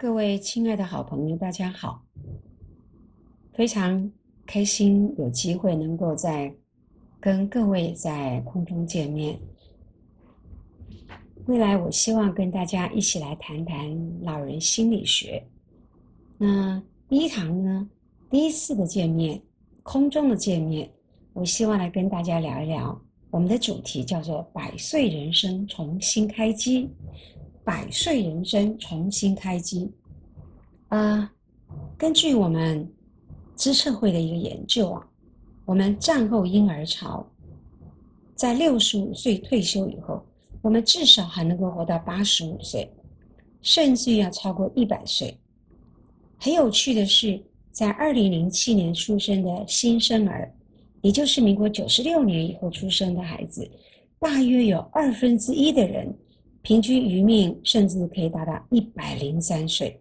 各位亲爱的好朋友，大家好！非常开心有机会能够在跟各位在空中见面。未来我希望跟大家一起来谈谈老人心理学。那第一堂呢，第一次的见面，空中的见面，我希望来跟大家聊一聊我们的主题，叫做“百岁人生重新开机”。百岁人生重新开机，啊，根据我们知策会的一个研究啊，我们战后婴儿潮，在六十五岁退休以后，我们至少还能够活到八十五岁，甚至要超过一百岁。很有趣的是，在二零零七年出生的新生儿，也就是民国九十六年以后出生的孩子，大约有二分之一的人。平均余命甚至可以达到一百零三岁，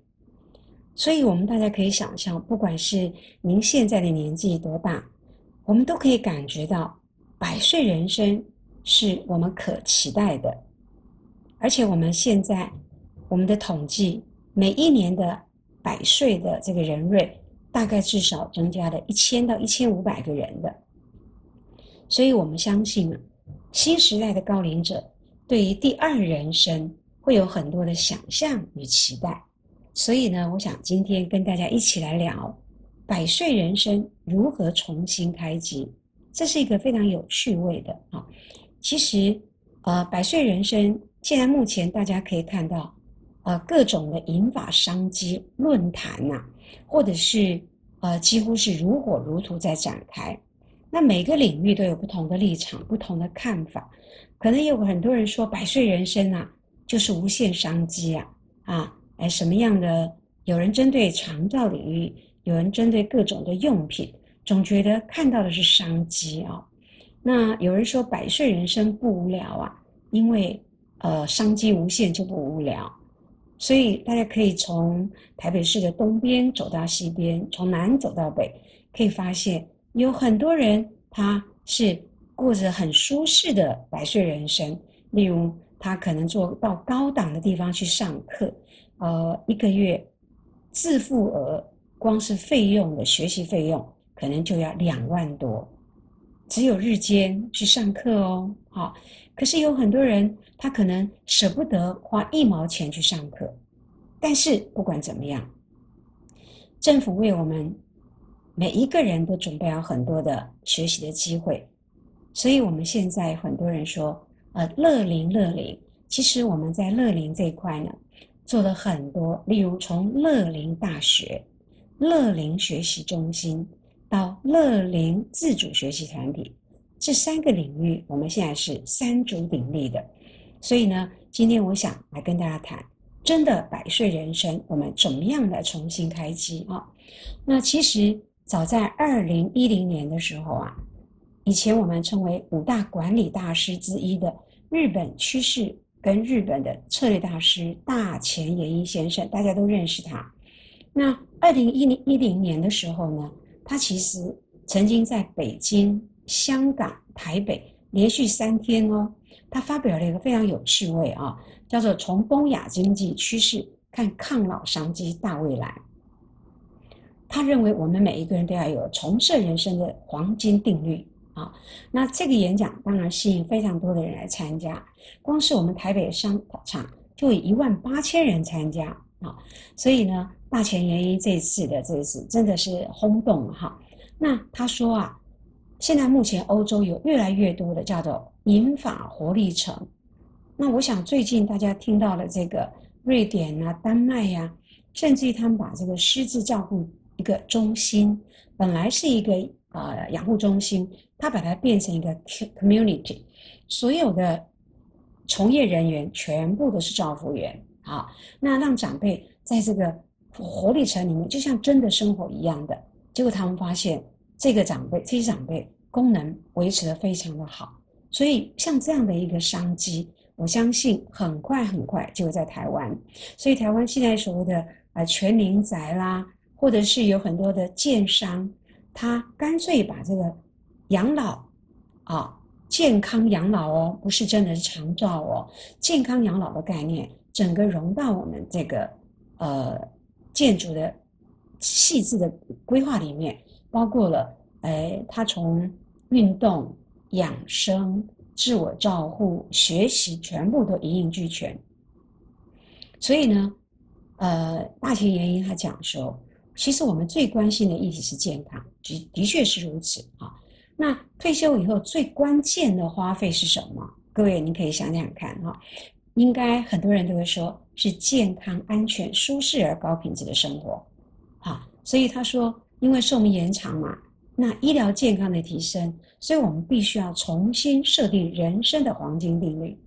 所以我们大家可以想象，不管是您现在的年纪多大，我们都可以感觉到百岁人生是我们可期待的。而且我们现在我们的统计，每一年的百岁的这个人瑞，大概至少增加了一千到一千五百个人的。所以我们相信，新时代的高龄者。对于第二人生会有很多的想象与期待，所以呢，我想今天跟大家一起来聊百岁人生如何重新开机，这是一个非常有趣味的啊。其实，呃，百岁人生现在目前大家可以看到，呃，各种的引法商机论坛呐，或者是呃，几乎是如火如荼在展开。那每个领域都有不同的立场、不同的看法。可能有很多人说，百岁人生啊，就是无限商机啊，啊，哎，什么样的？有人针对肠道领域，有人针对各种的用品，总觉得看到的是商机啊。那有人说，百岁人生不无聊啊，因为呃，商机无限就不无聊。所以大家可以从台北市的东边走到西边，从南走到北，可以发现有很多人他是。过着很舒适的百岁人生，例如他可能做到高档的地方去上课，呃，一个月自付额光是费用的学习费用可能就要两万多，只有日间去上课哦，好，可是有很多人他可能舍不得花一毛钱去上课，但是不管怎么样，政府为我们每一个人都准备了很多的学习的机会。所以，我们现在很多人说，呃，乐龄乐龄，其实我们在乐龄这一块呢，做了很多，例如从乐龄大学、乐龄学习中心到乐龄自主学习团体这三个领域，我们现在是三足鼎立的。所以呢，今天我想来跟大家谈，真的百岁人生，我们怎么样来重新开机啊？那其实早在二零一零年的时候啊。以前我们称为五大管理大师之一的日本趋势跟日本的策略大师大前研一先生，大家都认识他。那二零一零一零年的时候呢，他其实曾经在北京、香港、台北连续三天哦，他发表了一个非常有趣味啊，叫做《从东亚经济趋势看抗老商机大未来》。他认为我们每一个人都要有重设人生的黄金定律。啊，那这个演讲当然吸引非常多的人来参加，光是我们台北商场就有一万八千人参加啊，所以呢，大前研一这次的这次真的是轰动哈。那他说啊，现在目前欧洲有越来越多的叫做银发活力城，那我想最近大家听到了这个瑞典啊、丹麦呀，甚至于他们把这个失智照顾一个中心，本来是一个。呃，养护中心，它把它变成一个 community，所有的从业人员全部都是照护员啊。那让长辈在这个活力城里面，就像真的生活一样的。结果他们发现，这个长辈这些长辈功能维持的非常的好。所以像这样的一个商机，我相信很快很快就会在台湾。所以台湾现在所谓的呃全龄宅啦，或者是有很多的建商。他干脆把这个养老啊，健康养老哦，不是真的是长照哦，健康养老的概念，整个融到我们这个呃建筑的细致的规划里面，包括了，哎，他从运动、养生、自我照护、学习，全部都一应俱全。所以呢，呃，大田研一他讲说，其实我们最关心的议题是健康，的的确是如此啊。那退休以后最关键的花费是什么？各位，你可以想想看哈。应该很多人都会说是健康、安全、舒适而高品质的生活，好，所以他说，因为寿命延长嘛，那医疗健康的提升，所以我们必须要重新设定人生的黄金定律，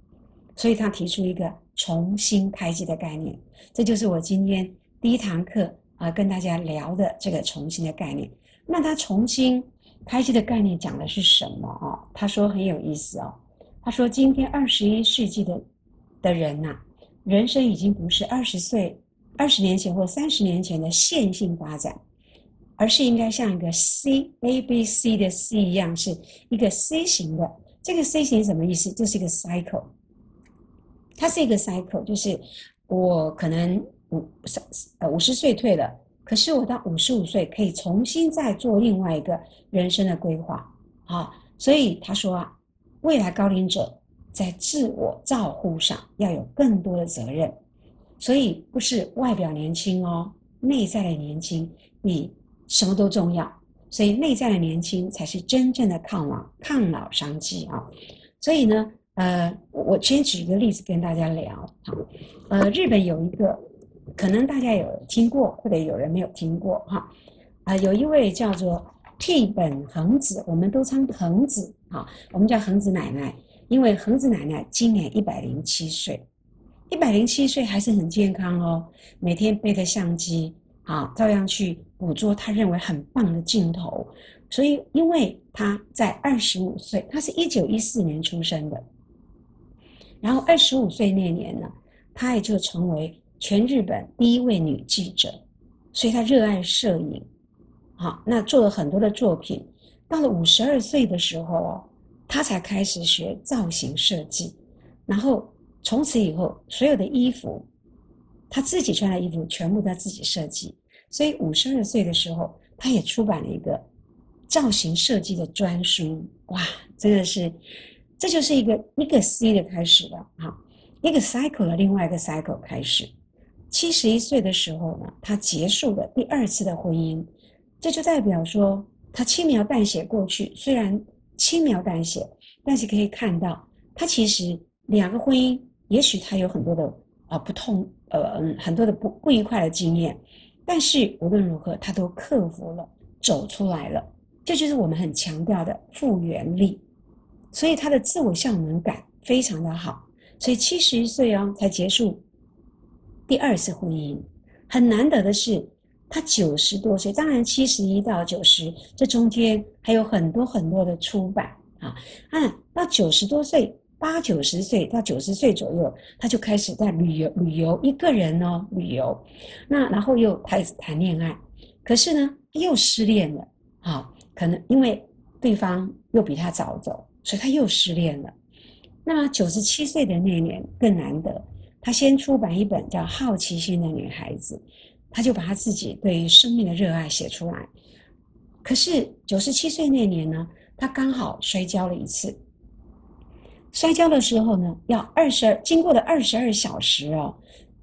所以他提出一个重新开机的概念，这就是我今天第一堂课啊跟大家聊的这个重新的概念。那他重新开机的概念讲的是什么啊？他说很有意思哦，他说今天二十一世纪的。的人呐，人生已经不是二十岁、二十年前或三十年前的线性发展，而是应该像一个 C A B C 的 C 一样，是一个 C 型的。这个 C 型什么意思？就是一个 cycle，它是一个 cycle，就是我可能五三呃五十岁退了，可是我到五十五岁可以重新再做另外一个人生的规划啊。所以他说啊，未来高龄者。在自我照护上要有更多的责任，所以不是外表年轻哦，内在的年轻比什么都重要。所以内在的年轻才是真正的抗老抗老商机啊！所以呢，呃，我先举一个例子跟大家聊哈。呃，日本有一个，可能大家有听过，或者有人没有听过哈。啊，有一位叫做替本恒子，我们都称恒子啊，我们叫恒子奶奶。因为恒子奶奶今年一百零七岁，一百零七岁还是很健康哦，每天背着相机啊，照样去捕捉他认为很棒的镜头。所以，因为他在二十五岁，他是一九一四年出生的，然后二十五岁那年呢，他也就成为全日本第一位女记者，所以她热爱摄影，好，那做了很多的作品。到了五十二岁的时候哦。他才开始学造型设计，然后从此以后，所有的衣服，她自己穿的衣服全部她自己设计。所以五十二岁的时候，她也出版了一个造型设计的专书。哇，真的是，这就是一个一个 C 的开始了哈，一个 cycle 的另外一个 cycle 开始。七十一岁的时候呢，他结束了第二次的婚姻，这就代表说他轻描淡写过去，虽然。轻描淡写，但是可以看到，他其实两个婚姻，也许他有很多的啊不痛，呃，很多的不不愉快的经验，但是无论如何，他都克服了，走出来了。这就是我们很强调的复原力。所以他的自我效能感非常的好。所以七十一岁哦才结束第二次婚姻，很难得的是。他九十多岁，当然七十一到九十这中间还有很多很多的出版啊。啊，到九十多岁，八九十岁到九十岁左右，他就开始在旅游，旅游一个人哦，旅游。那然后又开始谈恋爱，可是呢又失恋了。啊，可能因为对方又比他早走，所以他又失恋了。那么九十七岁的那年更难得，他先出版一本叫《好奇心的女孩子》。他就把他自己对于生命的热爱写出来。可是九十七岁那年呢，他刚好摔跤了一次。摔跤的时候呢，要二十二，经过了二十二小时哦，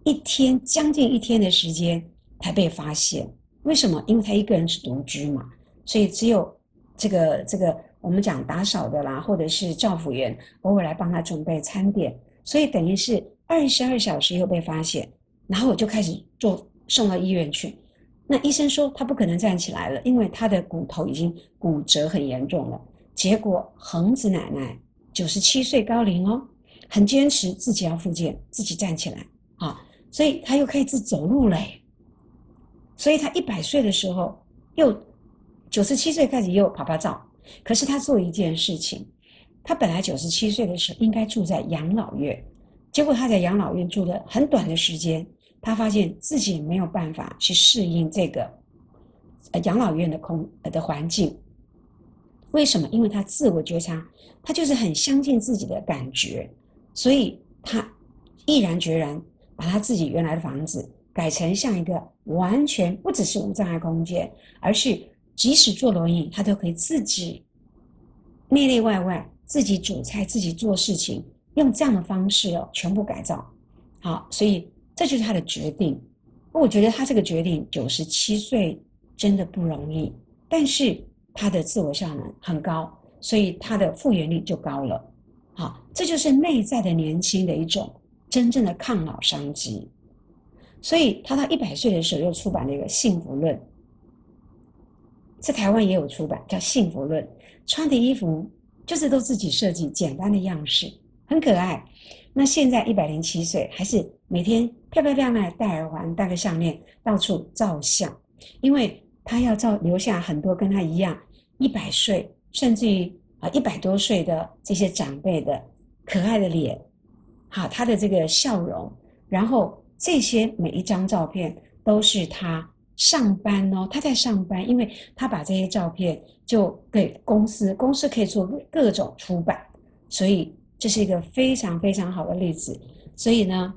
一天将近一天的时间才被发现。为什么？因为他一个人是独居嘛，所以只有这个这个我们讲打扫的啦，或者是照服员偶尔来帮他准备餐点，所以等于是二十二小时又被发现，然后我就开始做。送到医院去，那医生说他不可能站起来了，因为他的骨头已经骨折很严重了。结果恒子奶奶九十七岁高龄哦，很坚持自己要复健，自己站起来啊，所以他又开始走路嘞。所以他一百岁的时候，又九十七岁开始又跑跑照。可是他做一件事情，他本来九十七岁的时候应该住在养老院，结果他在养老院住了很短的时间。他发现自己没有办法去适应这个呃养老院的空呃的环境，为什么？因为他自我觉察，他就是很相信自己的感觉，所以他毅然决然把他自己原来的房子改成像一个完全不只是无障碍空间，而是即使坐轮椅，他都可以自己内内外外自己煮菜、自己做事情，用这样的方式哦，全部改造。好，所以这就是他的决定。我觉得他这个决定，九十七岁真的不容易，但是他的自我效能很高，所以他的复原力就高了。好，这就是内在的年轻的一种真正的抗老商机。所以他到一百岁的时候又出版了一个《幸福论》，在台湾也有出版，叫《幸福论》。穿的衣服就是都自己设计，简单的样式，很可爱。那现在一百零七岁，还是每天漂漂亮亮戴耳环、戴个项链，到处照相，因为他要照留下很多跟他一样一百岁，甚至于啊一百多岁的这些长辈的可爱的脸，好，他的这个笑容，然后。这些每一张照片都是他上班哦，他在上班，因为他把这些照片就给公司，公司可以做各种出版，所以这是一个非常非常好的例子。所以呢，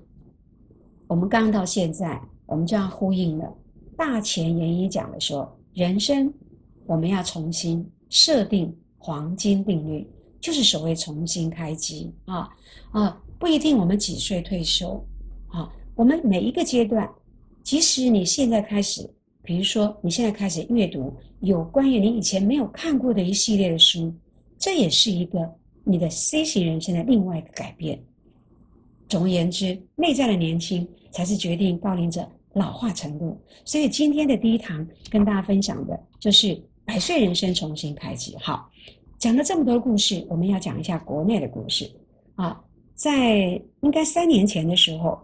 我们刚到现在，我们就要呼应了大前研一讲的说，人生我们要重新设定黄金定律，就是所谓重新开机啊啊，不一定我们几岁退休啊。我们每一个阶段，即使你现在开始，比如说你现在开始阅读有关于你以前没有看过的一系列的书，这也是一个你的 C 型人生的另外一个改变。总而言之，内在的年轻才是决定高龄者老化程度。所以今天的第一堂跟大家分享的就是百岁人生重新开启。好，讲了这么多故事，我们要讲一下国内的故事啊，在应该三年前的时候。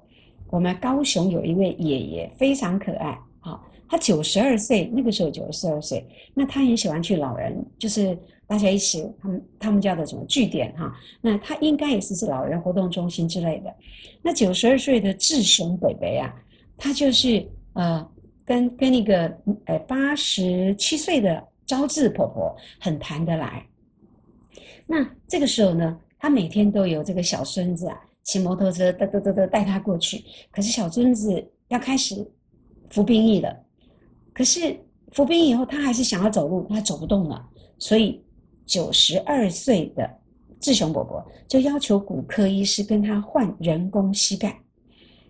我们高雄有一位爷爷非常可爱，好，他九十二岁，那个时候九十二岁，那他也喜欢去老人，就是大家一起，他们他们叫的什么据点哈，那他应该也是是老人活动中心之类的。那九十二岁的志雄北北啊，他就是呃跟跟那个呃八十七岁的招致婆婆很谈得来。那这个时候呢，他每天都有这个小孙子啊。骑摩托车，嘚嘚嘚嘚带他过去。可是小孙子要开始服兵役了，可是服兵役以后，他还是想要走路，他走不动了。所以九十二岁的志雄伯伯就要求骨科医师跟他换人工膝盖。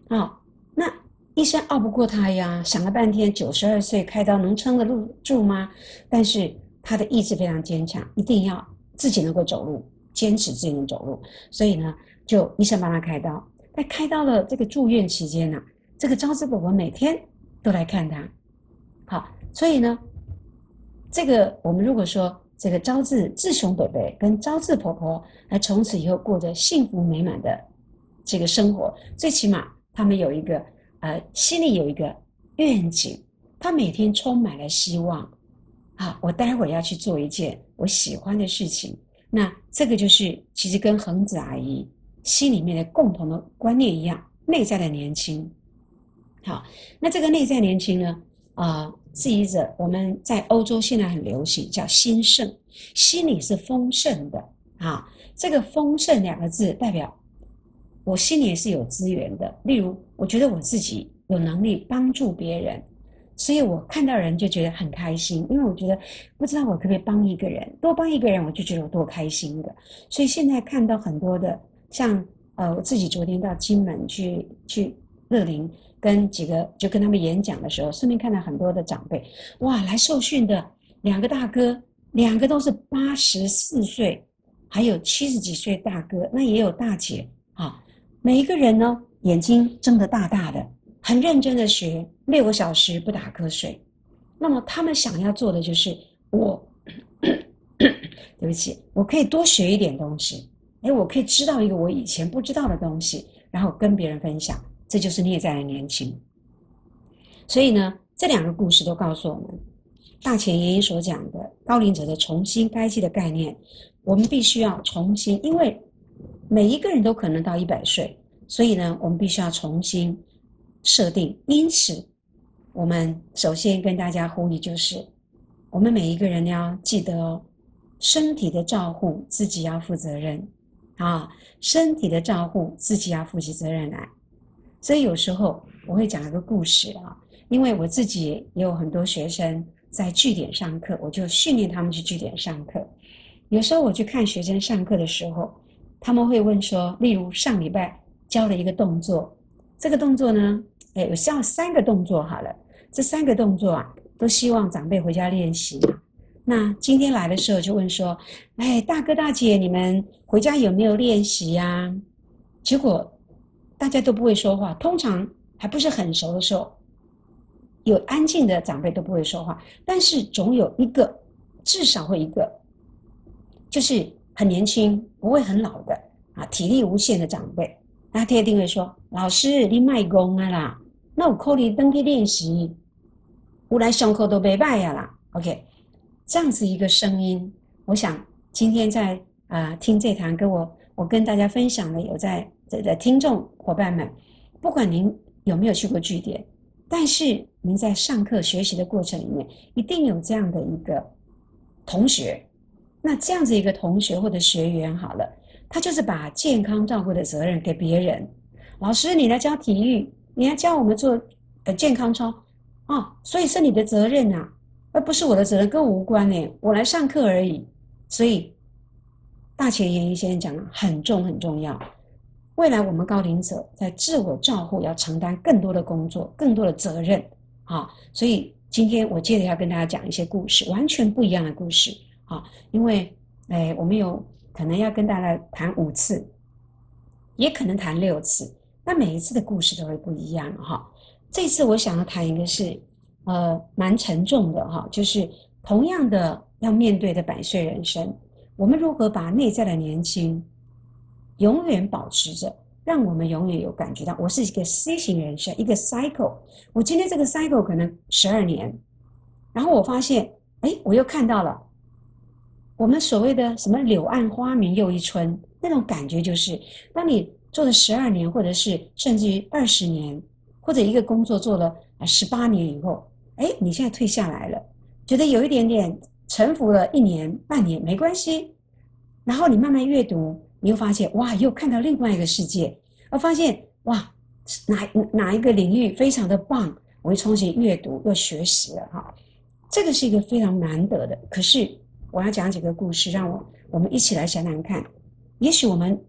啊，那医生拗不过他呀，想了半天，九十二岁开刀能撑得住吗？但是他的意志非常坚强，一定要自己能够走路，坚持自己能走路。所以呢。就医生帮他开刀，在开刀了这个住院期间呢，这个招致伯伯每天都来看他。好，所以呢，这个我们如果说这个招致志雄伯伯跟招致婆婆，来从此以后过着幸福美满的这个生活，最起码他们有一个呃心里有一个愿景，他每天充满了希望。啊，我待会儿要去做一件我喜欢的事情。那这个就是其实跟恒子阿姨。心里面的共同的观念一样，内在的年轻。好，那这个内在年轻呢？啊，质疑者我们在欧洲现在很流行，叫兴盛，心里是丰盛的啊。这个丰盛两个字代表我心里是有资源的。例如，我觉得我自己有能力帮助别人，所以我看到人就觉得很开心，因为我觉得不知道我可不可以帮一个人，多帮一个人，我就觉得我多开心的。所以现在看到很多的。像呃，我自己昨天到金门去去乐林，跟几个就跟他们演讲的时候，顺便看到很多的长辈，哇，来受训的两个大哥，两个都是八十四岁，还有七十几岁大哥，那也有大姐啊，每一个人呢眼睛睁得大大的，很认真的学六个小时不打瞌睡。那么他们想要做的就是我，对不起，我可以多学一点东西。哎，我可以知道一个我以前不知道的东西，然后跟别人分享，这就是内在的年轻。所以呢，这两个故事都告诉我们，大前研一所讲的高龄者的重新开机的概念，我们必须要重新，因为每一个人都可能到一百岁，所以呢，我们必须要重新设定。因此，我们首先跟大家呼吁，就是我们每一个人要记得哦，身体的照护自己要负责任。啊，身体的照顾自己要负起责任来，所以有时候我会讲一个故事啊，因为我自己也有很多学生在据点上课，我就训练他们去据点上课。有时候我去看学生上课的时候，他们会问说，例如上礼拜教了一个动作，这个动作呢，哎，有教三个动作好了，这三个动作啊，都希望长辈回家练习。那今天来的时候就问说，哎，大哥大姐，你们回家有没有练习呀？结果大家都不会说话，通常还不是很熟的时候，有安静的长辈都不会说话，但是总有一个，至少会一个。就是很年轻，不会很老的啊，体力无限的长辈，那他一定会说：“老师，你卖功啊啦，那我扣你登去练习，我来上课都没拜呀啦。” OK，这样子一个声音，我想今天在啊听这堂跟我我跟大家分享的有在的听众伙伴们，不管您有没有去过据点，但是您在上课学习的过程里面，一定有这样的一个同学。那这样子一个同学或者学员好了，他就是把健康照顾的责任给别人。老师，你来教体育，你来教我们做呃健康操，啊，所以是你的责任呐，而不是我的责任，跟我无关呢。我来上课而已。所以大前研一先生讲了，很重很重要。未来我们高龄者在自我照护要承担更多的工作，更多的责任啊。所以今天我接着要跟大家讲一些故事，完全不一样的故事。啊，因为，哎，我们有可能要跟大家谈五次，也可能谈六次，那每一次的故事都会不一样哈。这次我想要谈一个是，呃，蛮沉重的哈，就是同样的要面对的百岁人生，我们如何把内在的年轻永远保持着，让我们永远有感觉到，我是一个 C 型人生，一个 cycle。我今天这个 cycle 可能十二年，然后我发现，哎，我又看到了。我们所谓的什么“柳暗花明又一村”那种感觉，就是当你做了十二年，或者是甚至于二十年，或者一个工作做了十八年以后，哎，你现在退下来了，觉得有一点点沉浮了一年半年没关系，然后你慢慢阅读，你又发现哇，又看到另外一个世界，而发现哇，哪哪一个领域非常的棒，我又重新阅读又学习了哈，这个是一个非常难得的，可是。我要讲几个故事，让我我们一起来想想看。也许我们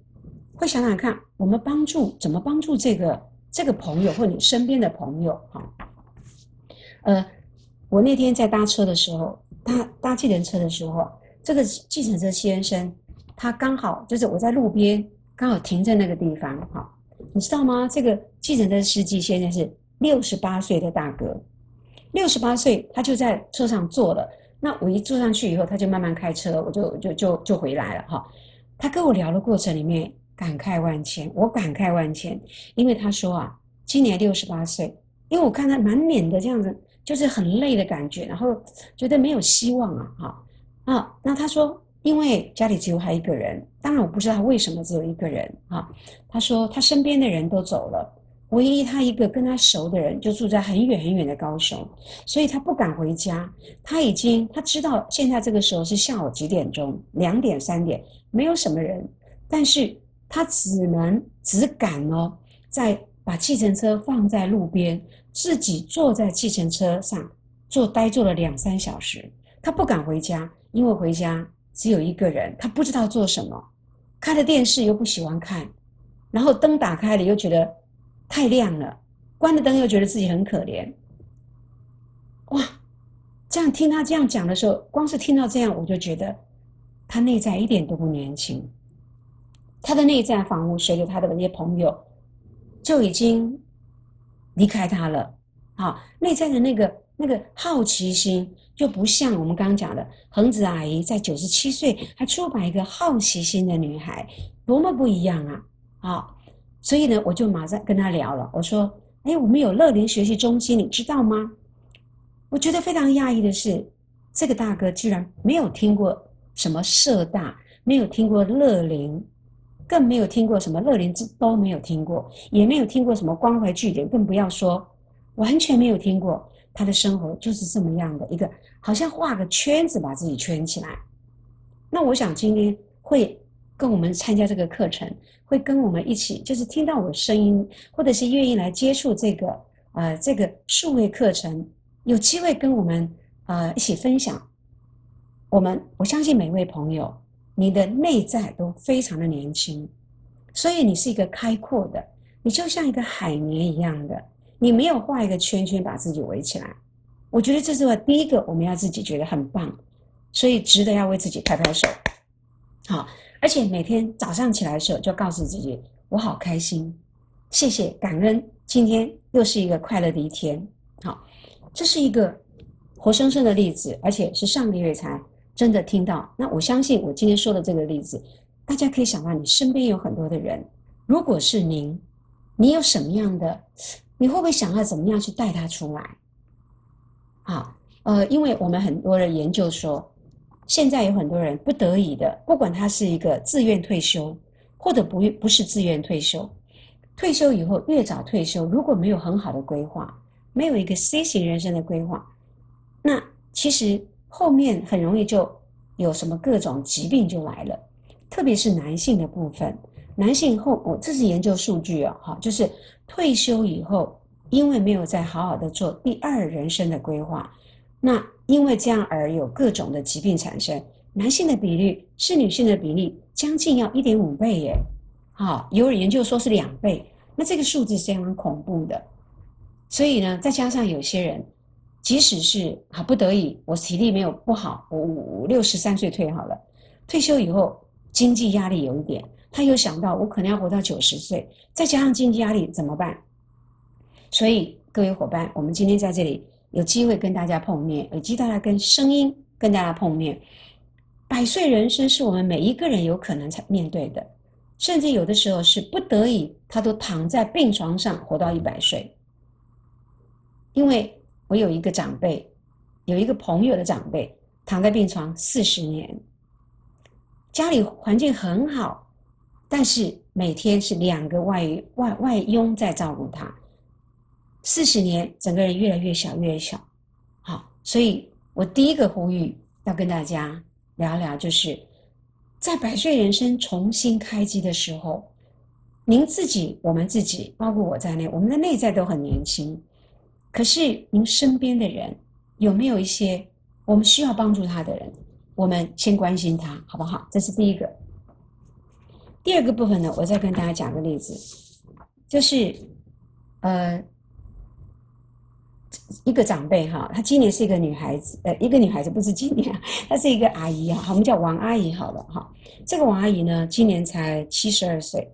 会想想看，我们帮助怎么帮助这个这个朋友或你身边的朋友哈。呃，我那天在搭车的时候，搭搭计程车的时候，这个计程车先生他刚好就是我在路边刚好停在那个地方哈。你知道吗？这个计程车司机现在是六十八岁的大哥，六十八岁他就在车上坐了。那我一坐上去以后，他就慢慢开车，我就就就就回来了哈。他跟我聊的过程里面感慨万千，我感慨万千，因为他说啊，今年六十八岁，因为我看他满脸的这样子，就是很累的感觉，然后觉得没有希望啊哈啊。那他说，因为家里只有他一个人，当然我不知道他为什么只有一个人啊。他说他身边的人都走了。唯一他一个跟他熟的人就住在很远很远的高雄，所以他不敢回家。他已经他知道现在这个时候是下午几点钟，两点三点，没有什么人，但是他只能只敢哦，在把计程车放在路边，自己坐在计程车上坐呆坐了两三小时。他不敢回家，因为回家只有一个人，他不知道做什么，开了电视又不喜欢看，然后灯打开了又觉得。太亮了，关了灯又觉得自己很可怜。哇，这样听他这样讲的时候，光是听到这样，我就觉得他内在一点都不年轻。他的内在房屋随着他的那些朋友就已经离开他了。好，内在的那个那个好奇心就不像我们刚刚讲的恒子阿姨在九十七岁还出版一个好奇心的女孩，多么不一样啊！好。所以呢，我就马上跟他聊了。我说：“哎，我们有乐龄学习中心，你知道吗？”我觉得非常讶异的是，这个大哥居然没有听过什么社大，没有听过乐龄，更没有听过什么乐龄之都没有听过，也没有听过什么关怀据点，更不要说完全没有听过。他的生活就是这么样的一个，好像画个圈子把自己圈起来。那我想今天会。跟我们参加这个课程，会跟我们一起，就是听到我声音，或者是愿意来接触这个呃这个数位课程，有机会跟我们呃一起分享。我们我相信每位朋友，你的内在都非常的年轻，所以你是一个开阔的，你就像一个海绵一样的，你没有画一个圈圈把自己围起来。我觉得这是第一个，我们要自己觉得很棒，所以值得要为自己拍拍手。好，而且每天早上起来的时候，就告诉自己，我好开心，谢谢感恩，今天又是一个快乐的一天。好，这是一个活生生的例子，而且是上个月才。真的听到，那我相信我今天说的这个例子，大家可以想到，你身边有很多的人，如果是您，你有什么样的，你会不会想要怎么样去带他出来？好，呃，因为我们很多人研究说，现在有很多人不得已的，不管他是一个自愿退休，或者不不是自愿退休，退休以后越早退休，如果没有很好的规划，没有一个 C 型人生的规划，那其实。后面很容易就有什么各种疾病就来了，特别是男性的部分，男性后我这是研究数据哦，哈，就是退休以后，因为没有再好好的做第二人生的规划，那因为这样而有各种的疾病产生，男性的比例是女性的比例将近要一点五倍耶，好，有研究说是两倍，那这个数字是非常恐怖的，所以呢，再加上有些人。即使是啊不得已，我体力没有不好，我五六十三岁退好了，退休以后经济压力有一点，他又想到我可能要活到九十岁，再加上经济压力怎么办？所以各位伙伴，我们今天在这里有机会跟大家碰面，有机会大家跟声音跟大家碰面。百岁人生是我们每一个人有可能才面对的，甚至有的时候是不得已，他都躺在病床上活到一百岁，因为。我有一个长辈，有一个朋友的长辈躺在病床四十年，家里环境很好，但是每天是两个外外外佣在照顾他，四十年整个人越来越小越来越小，好，所以我第一个呼吁要跟大家聊聊，就是在百岁人生重新开机的时候，您自己、我们自己，包括我在内，我们的内在都很年轻。可是，您身边的人有没有一些我们需要帮助他的人？我们先关心他，好不好？这是第一个。第二个部分呢，我再跟大家讲个例子，就是呃，一个长辈哈，她今年是一个女孩子，呃，一个女孩子不是今年，她是一个阿姨啊，我们叫王阿姨好了哈。这个王阿姨呢，今年才七十二岁，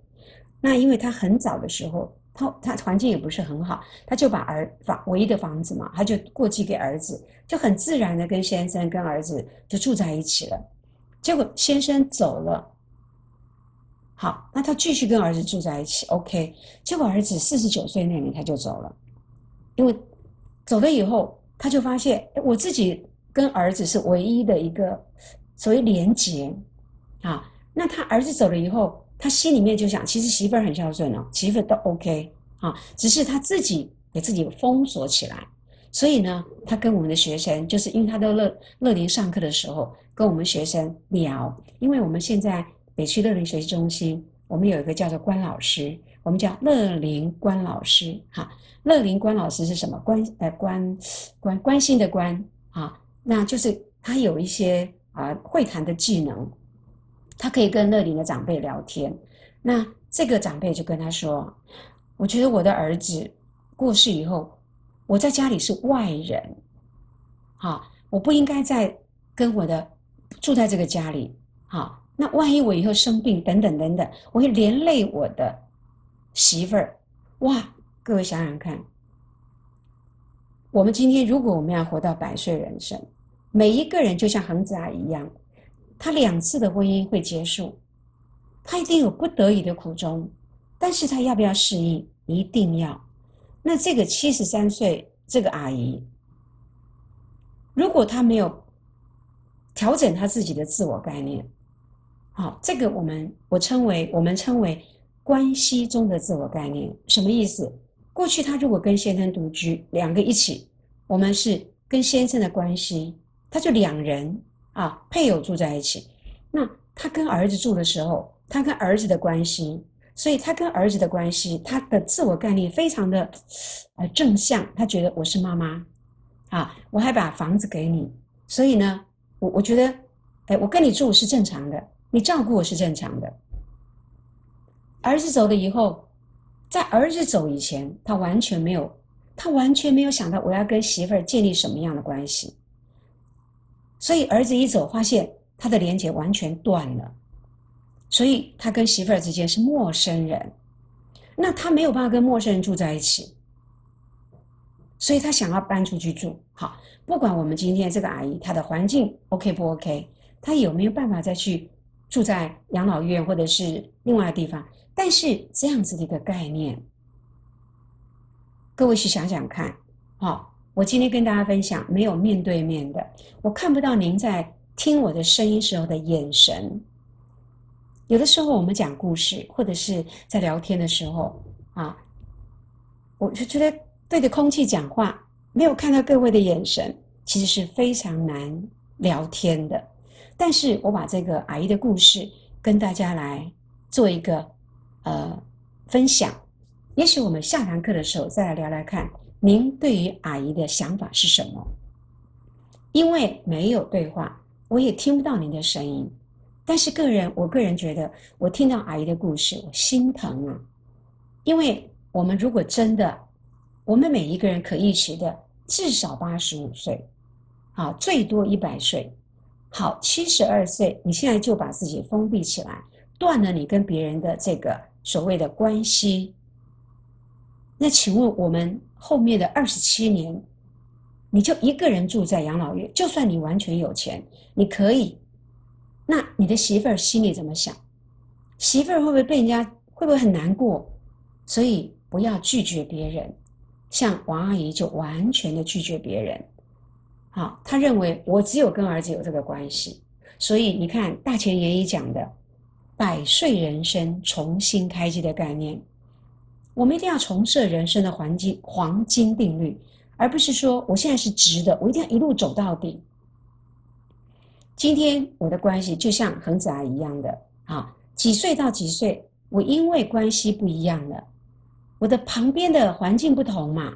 那因为她很早的时候。她她环境也不是很好，她就把儿房唯一的房子嘛，她就过继给儿子，就很自然的跟先生跟儿子就住在一起了。结果先生走了，好，那他继续跟儿子住在一起，OK。结果儿子四十九岁那年他就走了，因为走了以后，他就发现我自己跟儿子是唯一的一个所谓连结啊。那他儿子走了以后。他心里面就想，其实媳妇儿很孝顺哦，媳妇儿都 OK 啊，只是他自己给自己封锁起来。所以呢，他跟我们的学生，就是因为他都乐乐林上课的时候，跟我们学生聊。因为我们现在北区乐林学习中心，我们有一个叫做关老师，我们叫乐林关老师哈。乐林关老师是什么？关呃关关关心的关啊，那就是他有一些啊会谈的技能。他可以跟乐林的长辈聊天，那这个长辈就跟他说：“我觉得我的儿子过世以后，我在家里是外人，好，我不应该再跟我的住在这个家里，好，那万一我以后生病等等等等，我会连累我的媳妇儿。哇，各位想想看，我们今天如果我们要活到百岁人生，每一个人就像恒子阿姨一样。”他两次的婚姻会结束，他一定有不得已的苦衷，但是他要不要适应？一定要。那这个七十三岁这个阿姨，如果她没有调整她自己的自我概念，好，这个我们我称为我们称为关系中的自我概念，什么意思？过去他如果跟先生独居，两个一起，我们是跟先生的关系，他就两人。啊，配偶住在一起，那他跟儿子住的时候，他跟儿子的关系所以他跟儿子的关系，他的自我概念非常的呃正向，他觉得我是妈妈啊，我还把房子给你，所以呢，我我觉得，哎，我跟你住是正常的，你照顾我是正常的。儿子走了以后，在儿子走以前，他完全没有，他完全没有想到我要跟媳妇儿建立什么样的关系。所以儿子一走，发现他的连接完全断了，所以他跟媳妇儿之间是陌生人，那他没有办法跟陌生人住在一起，所以他想要搬出去住。好，不管我们今天这个阿姨她的环境 OK 不 OK，她有没有办法再去住在养老院或者是另外的地方？但是这样子的一个概念，各位去想想看，好。我今天跟大家分享，没有面对面的，我看不到您在听我的声音时候的眼神。有的时候我们讲故事，或者是在聊天的时候，啊，我就觉得对着空气讲话，没有看到各位的眼神，其实是非常难聊天的。但是我把这个阿姨的故事跟大家来做一个呃分享，也许我们下堂课的时候再来聊聊看。您对于阿姨的想法是什么？因为没有对话，我也听不到您的声音。但是个人，我个人觉得，我听到阿姨的故事，我心疼啊。因为我们如果真的，我们每一个人可一持的至少八十五岁，啊，最多一百岁，好，七十二岁，你现在就把自己封闭起来，断了你跟别人的这个所谓的关系。那请问我们？后面的二十七年，你就一个人住在养老院，就算你完全有钱，你可以，那你的媳妇儿心里怎么想？媳妇儿会不会被人家会不会很难过？所以不要拒绝别人，像王阿姨就完全的拒绝别人。好，他认为我只有跟儿子有这个关系，所以你看大前研一讲的百岁人生重新开机的概念。我们一定要重设人生的环境黄金定律，而不是说我现在是直的，我一定要一路走到底。今天我的关系就像恒子阿姨一样的啊，几岁到几岁，我因为关系不一样了，我的旁边的环境不同嘛，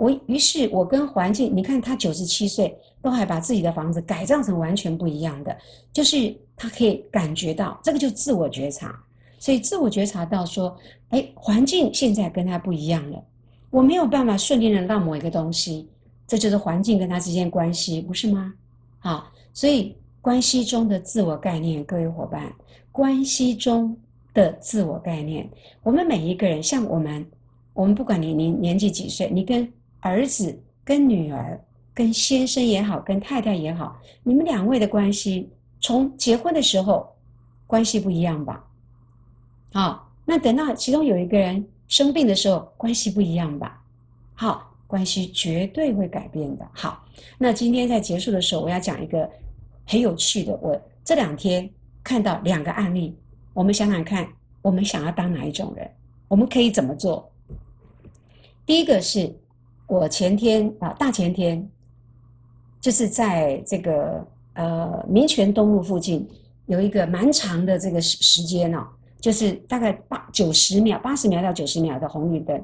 我于是我跟环境，你看他九十七岁都还把自己的房子改造成完全不一样的，就是他可以感觉到这个就自我觉察。所以自我觉察到说，哎，环境现在跟他不一样了，我没有办法顺利的让某一个东西，这就是环境跟他之间关系，不是吗？好，所以关系中的自我概念，各位伙伴，关系中的自我概念，我们每一个人，像我们，我们不管你你年纪几岁，你跟儿子、跟女儿、跟先生也好，跟太太也好，你们两位的关系，从结婚的时候关系不一样吧？好，那等到其中有一个人生病的时候，关系不一样吧？好，关系绝对会改变的。好，那今天在结束的时候，我要讲一个很有趣的。我这两天看到两个案例，我们想想看，我们想要当哪一种人？我们可以怎么做？第一个是我前天啊，大前天，就是在这个呃民权东路附近有一个蛮长的这个时时间哦。就是大概八九十秒、八十秒到九十秒的红绿灯，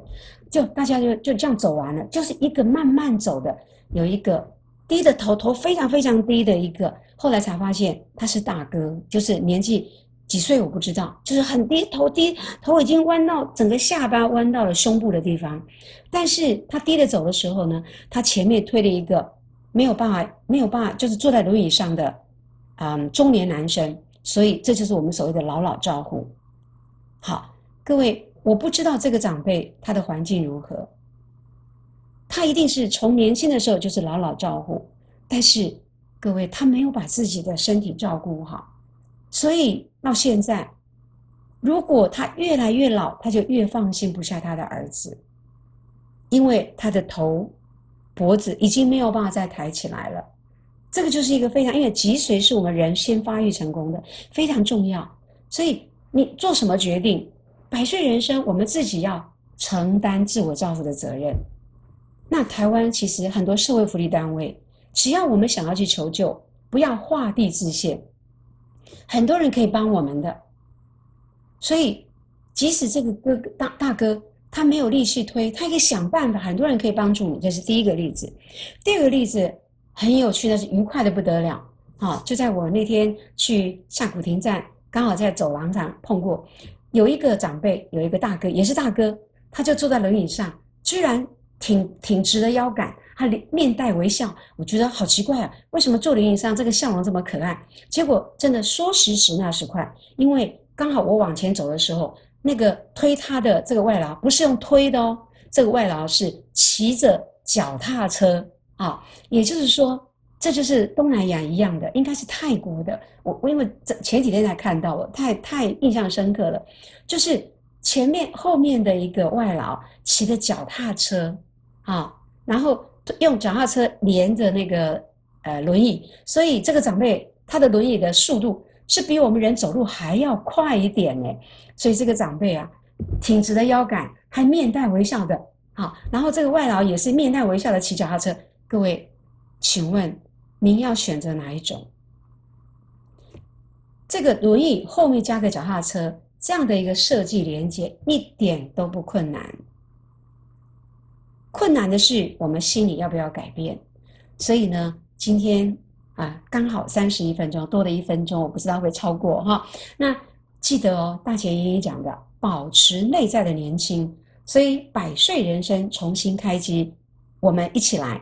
就大家就就这样走完了，就是一个慢慢走的，有一个低着头，头非常非常低的一个，后来才发现他是大哥，就是年纪几岁我不知道，就是很低头低头已经弯到整个下巴弯到了胸部的地方，但是他低着走的时候呢，他前面推了一个没有办法没有办法就是坐在轮椅上的嗯中年男生，所以这就是我们所谓的老老照护。好，各位，我不知道这个长辈他的环境如何，他一定是从年轻的时候就是老老照顾，但是各位他没有把自己的身体照顾好，所以到现在，如果他越来越老，他就越放心不下他的儿子，因为他的头、脖子已经没有办法再抬起来了，这个就是一个非常，因为脊髓是我们人先发育成功的，非常重要，所以。你做什么决定？百岁人生，我们自己要承担自我照顾的责任。那台湾其实很多社会福利单位，只要我们想要去求救，不要画地自限，很多人可以帮我们的。所以即使这个哥哥大大哥他没有力气推，他也可以想办法，很多人可以帮助你。这是第一个例子。第二个例子很有趣，那是愉快的不得了啊！就在我那天去下古亭站，刚好在走廊上碰过，有一个长辈，有一个大哥，也是大哥，他就坐在轮椅上，居然挺挺直了腰杆。他面带微笑，我觉得好奇怪啊！为什么坐轮椅上这个笑容这么可爱？结果真的说时迟那时快，因为刚好我往前走的时候，那个推他的这个外劳不是用推的哦，这个外劳是骑着脚踏车啊，也就是说，这就是东南亚一样的，应该是泰国的。我我因为这前几天才看到了，太太印象深刻了，就是前面后面的一个外劳骑着脚踏车啊，然后。用脚踏车连着那个呃轮椅，所以这个长辈他的轮椅的速度是比我们人走路还要快一点呢。所以这个长辈啊，挺直的腰杆，还面带微笑的，好，然后这个外劳也是面带微笑的骑脚踏车。各位，请问您要选择哪一种？这个轮椅后面加个脚踏车，这样的一个设计连接一点都不困难。困难的是，我们心里要不要改变？所以呢，今天啊，刚好三十一分钟，多了一分钟，我不知道会超过哈。那记得哦，大前爷爷讲的，保持内在的年轻，所以百岁人生重新开机，我们一起来。